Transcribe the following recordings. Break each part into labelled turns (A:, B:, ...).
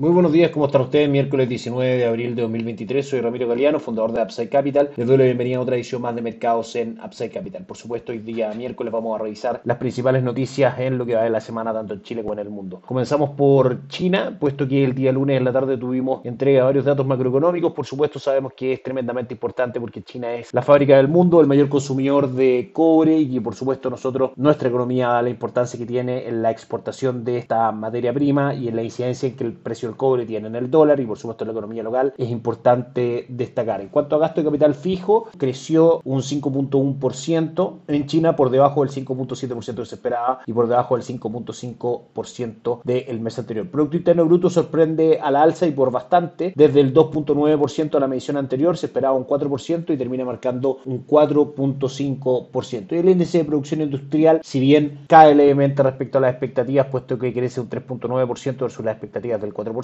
A: Muy buenos días, ¿cómo están ustedes? Miércoles 19 de abril de 2023, soy Ramiro Galeano, fundador de Upside Capital. Les doy la bienvenida a otra edición más de mercados en Upside Capital. Por supuesto, hoy día miércoles vamos a revisar las principales noticias en lo que va de la semana, tanto en Chile como en el mundo. Comenzamos por China, puesto que el día lunes en la tarde tuvimos entrega de varios datos macroeconómicos. Por supuesto, sabemos que es tremendamente importante porque China es la fábrica del mundo, el mayor consumidor de cobre y por supuesto nosotros, nuestra economía da la importancia que tiene en la exportación de esta materia prima y en la incidencia en que el precio el cobre tiene en el dólar y por supuesto la economía local es importante destacar. En cuanto a gasto de capital fijo, creció un 5.1% en China por debajo del 5.7% que se esperaba y por debajo del 5.5% del mes anterior. Producto Interno Bruto sorprende a la alza y por bastante, desde el 2.9% a la medición anterior se esperaba un 4% y termina marcando un 4.5%. Y el índice de producción industrial, si bien cae levemente respecto a las expectativas, puesto que crece un 3.9% versus las expectativas del 4%,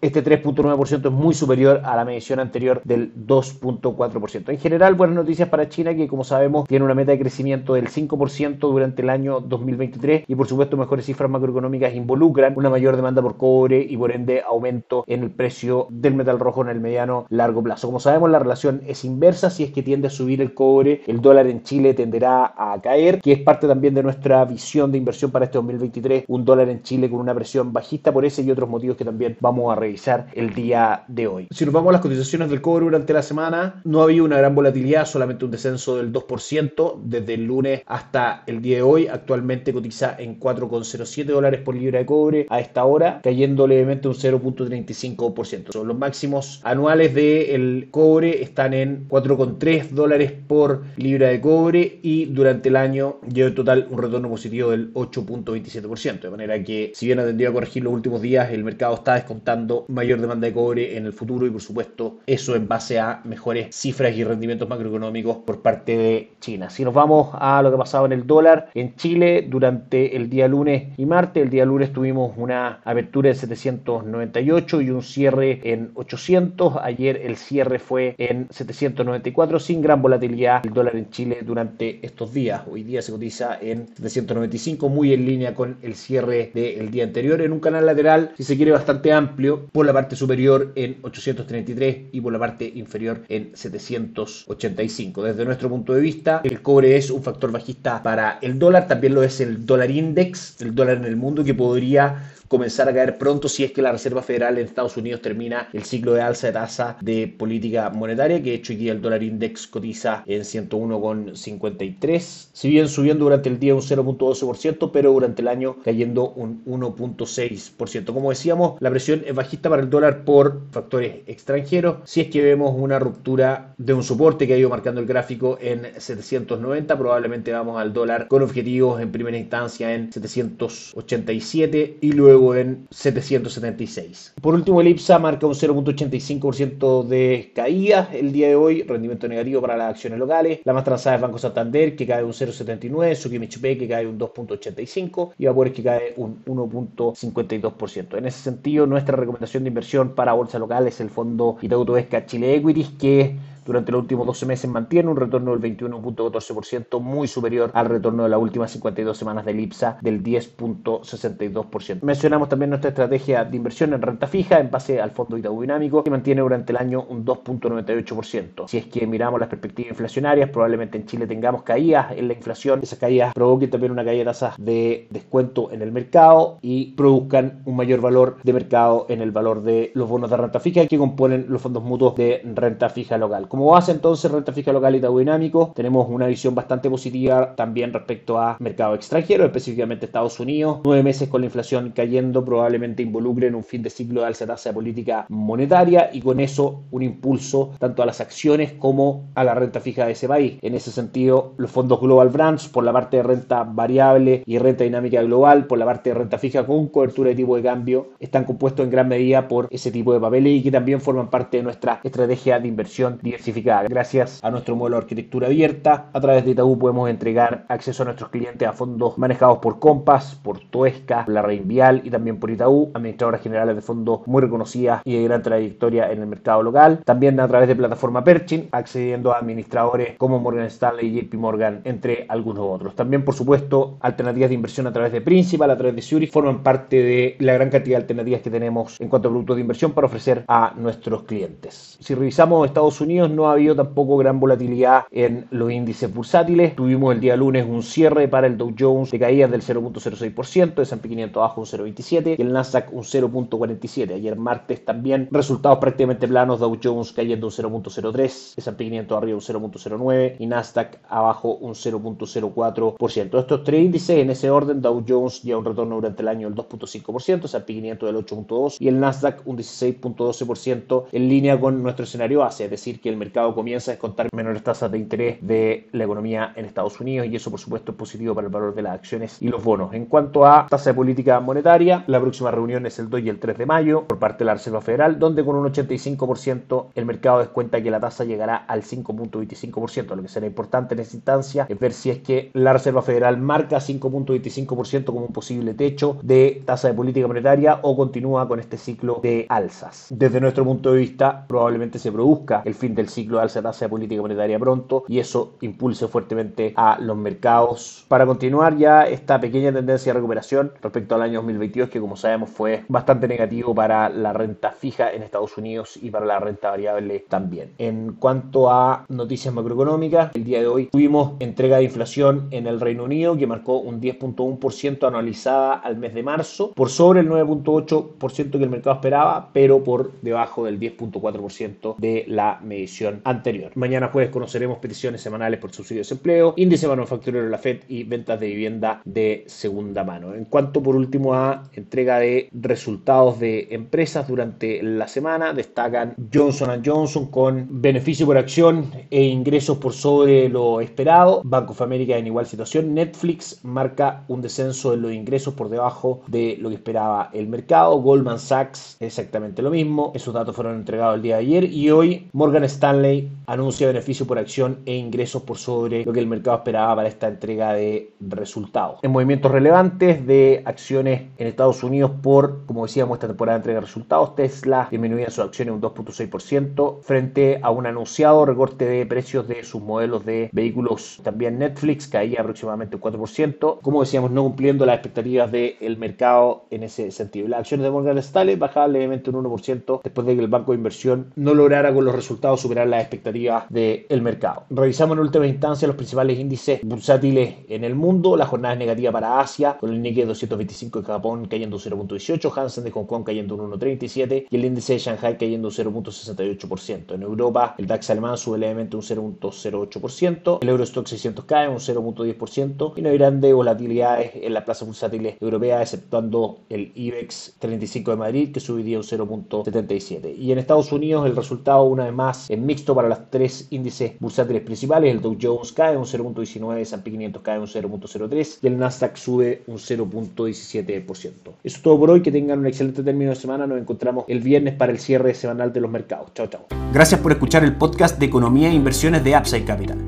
A: este 3.9% es muy superior a la medición anterior del 2.4%. En general, buenas noticias para China, que como sabemos tiene una meta de crecimiento del 5% durante el año 2023 y por supuesto mejores cifras macroeconómicas involucran una mayor demanda por cobre y por ende aumento en el precio del metal rojo en el mediano largo plazo. Como sabemos, la relación es inversa. Si es que tiende a subir el cobre, el dólar en Chile tenderá a caer, que es parte también de nuestra visión de inversión para este 2023. Un dólar en Chile con una presión bajista por ese y otros motivos que también vamos a revisar el día de hoy. Si nos vamos a las cotizaciones del cobre durante la semana, no había una gran volatilidad, solamente un descenso del 2% desde el lunes hasta el día de hoy. Actualmente cotiza en 4,07 dólares por libra de cobre a esta hora, cayendo levemente un 0.35%. Los máximos anuales del cobre están en 4,3 dólares por libra de cobre y durante el año lleva en total un retorno positivo del 8.27%. De manera que, si bien ha tendido a corregir los últimos días, el mercado está descontando mayor demanda de cobre en el futuro y por supuesto eso en base a mejores cifras y rendimientos macroeconómicos por parte de China. Si nos vamos a lo que ha pasado en el dólar en Chile durante el día lunes y martes, el día lunes tuvimos una apertura de 798 y un cierre en 800. Ayer el cierre fue en 794 sin gran volatilidad el dólar en Chile durante estos días. Hoy día se cotiza en 795 muy en línea con el cierre del día anterior en un canal lateral si se quiere bastante amplio por la parte superior en 833 y por la parte inferior en 785. Desde nuestro punto de vista, el cobre es un factor bajista para el dólar, también lo es el dólar index, el dólar en el mundo que podría comenzar a caer pronto si es que la Reserva Federal en Estados Unidos termina el ciclo de alza de tasa de política monetaria, que de hecho aquí el dólar index cotiza en 101,53, si bien subiendo durante el día un 0.12%, pero durante el año cayendo un 1.6%. Como decíamos, la presión es bajista para el dólar por factores extranjeros. Si es que vemos una ruptura de un soporte que ha ido marcando el gráfico en 790, probablemente vamos al dólar con objetivos en primera instancia en 787 y luego en 776. Por último, el IPSA marca un 0.85% de caída el día de hoy, rendimiento negativo para las acciones locales. La más transada es Banco Santander, que cae un 0.79, Sukimichpe, que cae un 2.85 y Vapores, que cae un 1.52%. En ese sentido, nuestra recomendación de inversión para bolsa local es el fondo Itaú Chile Equities, que durante los últimos 12 meses mantiene un retorno del 21.14%, muy superior al retorno de las últimas 52 semanas del IPSA del 10.62%. Mencionamos también nuestra estrategia de inversión en renta fija en base al fondo Itaú que mantiene durante el año un 2.98%. Si es que miramos las perspectivas inflacionarias, probablemente en Chile tengamos caídas en la inflación, esas caídas provoquen también una caída de tasas de descuento en el mercado y produzcan un mayor valor de mercado en el valor de los bonos de renta fija que componen los fondos mutuos de renta fija local. Como base entonces renta fija local y dinámico, tenemos una visión bastante positiva también respecto a mercado extranjero, específicamente Estados Unidos. Nueve meses con la inflación cayendo probablemente involucren un fin de ciclo de alza tasa de política monetaria y con eso un impulso tanto a las acciones como a la renta fija de ese país. En ese sentido, los fondos Global Brands por la parte de renta variable y renta dinámica global, por la parte de renta fija con cobertura de tipo de cambio, están compuestos en gran medida por ese tipo de papeles y que también forman parte de nuestra estrategia de inversión diversificada. Gracias a nuestro modelo de arquitectura abierta, a través de Itaú podemos entregar acceso a nuestros clientes a fondos manejados por Compass, por Tuesca, la Reinvial y también por Itaú, administradoras generales de fondos muy reconocidas y de gran trayectoria en el mercado local. También a través de plataforma Perchin, accediendo a administradores como Morgan Stanley y JP Morgan, entre algunos otros. También, por supuesto, alternativas de inversión a través de Principal, a través de Zurich, forman parte de la gran cantidad de alternativas que tenemos en cuanto a productos de inversión para ofrecer a nuestros clientes. Si revisamos Estados Unidos, no ha habido tampoco gran volatilidad en los índices bursátiles. Tuvimos el día lunes un cierre para el Dow Jones de caídas del 0.06%, el S&P 500 abajo un 0.27 y el Nasdaq un 0.47. Ayer martes también resultados prácticamente planos, Dow Jones cayendo un 0.03, S&P 500 arriba un 0.09 y Nasdaq abajo un 0.04%. Estos tres índices en ese orden, Dow Jones ya un retorno durante el año del 2.5%, S&P 500 del 8.2 y el Nasdaq un 16.12% en línea con nuestro escenario base, es decir, que el mercado comienza a descontar menores tasas de interés de la economía en Estados Unidos y eso por supuesto es positivo para el valor de las acciones y los bonos. En cuanto a tasa de política monetaria, la próxima reunión es el 2 y el 3 de mayo por parte de la Reserva Federal, donde con un 85% el mercado descuenta que la tasa llegará al 5.25%. Lo que será importante en esta instancia es ver si es que la Reserva Federal marca 5.25% como un posible techo de tasa de política monetaria o continúa con este ciclo de alzas. Desde nuestro punto de vista, probablemente se produzca el fin del ciclo de alza de tasa de política monetaria pronto y eso impulse fuertemente a los mercados para continuar ya esta pequeña tendencia de recuperación respecto al año 2022 que como sabemos fue bastante negativo para la renta fija en Estados Unidos y para la renta variable también. En cuanto a noticias macroeconómicas, el día de hoy tuvimos entrega de inflación en el Reino Unido que marcó un 10.1% anualizada al mes de marzo, por sobre el 9.8% que el mercado esperaba, pero por debajo del 10.4% de la medición anterior. Mañana jueves conoceremos peticiones semanales por subsidio de desempleo, índice manufacturero de la FED y ventas de vivienda de segunda mano. En cuanto por último a entrega de resultados de empresas durante la semana, destacan Johnson Johnson con beneficio por acción e ingresos por sobre lo esperado, Banco of America en igual situación, Netflix marca un descenso en los ingresos por debajo de lo que esperaba el mercado, Goldman Sachs exactamente lo mismo, esos datos fueron entregados el día de ayer y hoy Morgan Stanley anuncia beneficio por acción e ingresos por sobre lo que el mercado esperaba para esta entrega de resultados. En movimientos relevantes de acciones en Estados Unidos por, como decíamos, esta temporada de entrega de resultados, Tesla disminuía sus acciones un 2.6% frente a un anunciado recorte de precios de sus modelos de vehículos. También Netflix caía aproximadamente un 4%, como decíamos, no cumpliendo las expectativas del mercado en ese sentido. Las acciones de Morgan Stanley bajaban levemente un 1% después de que el banco de inversión no lograra con los resultados superar las expectativas del mercado. Revisamos en última instancia los principales índices bursátiles en el mundo. La jornada es negativa para Asia, con el Nikkei 225 de Japón cayendo un 0.18, Hansen de Hong Kong cayendo un 1.37 y el índice de Shanghai cayendo un 0.68%. En Europa, el DAX alemán sube levemente un 0.08%, el Eurostock 600 cae un 0.10% y no hay grandes volatilidades en la plaza bursátiles europea, exceptuando el IBEX 35 de Madrid, que subiría un 0.77. Y en Estados Unidos, el resultado, una vez más, es mixto para las tres índices bursátiles principales. El Dow Jones cae un 0.19, el S&P 500 cae un 0.03 y el Nasdaq sube un 0.17%. Eso es todo por hoy. Que tengan un excelente término de semana. Nos encontramos el viernes para el cierre semanal de los mercados. Chao, chao.
B: Gracias por escuchar el podcast de Economía e Inversiones de Upside Capital.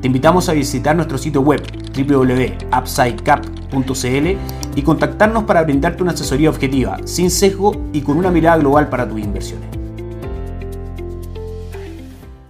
B: Te invitamos a visitar nuestro sitio web www.upsidecap.cl y contactarnos para brindarte una asesoría objetiva, sin sesgo y con una mirada global para tus inversiones.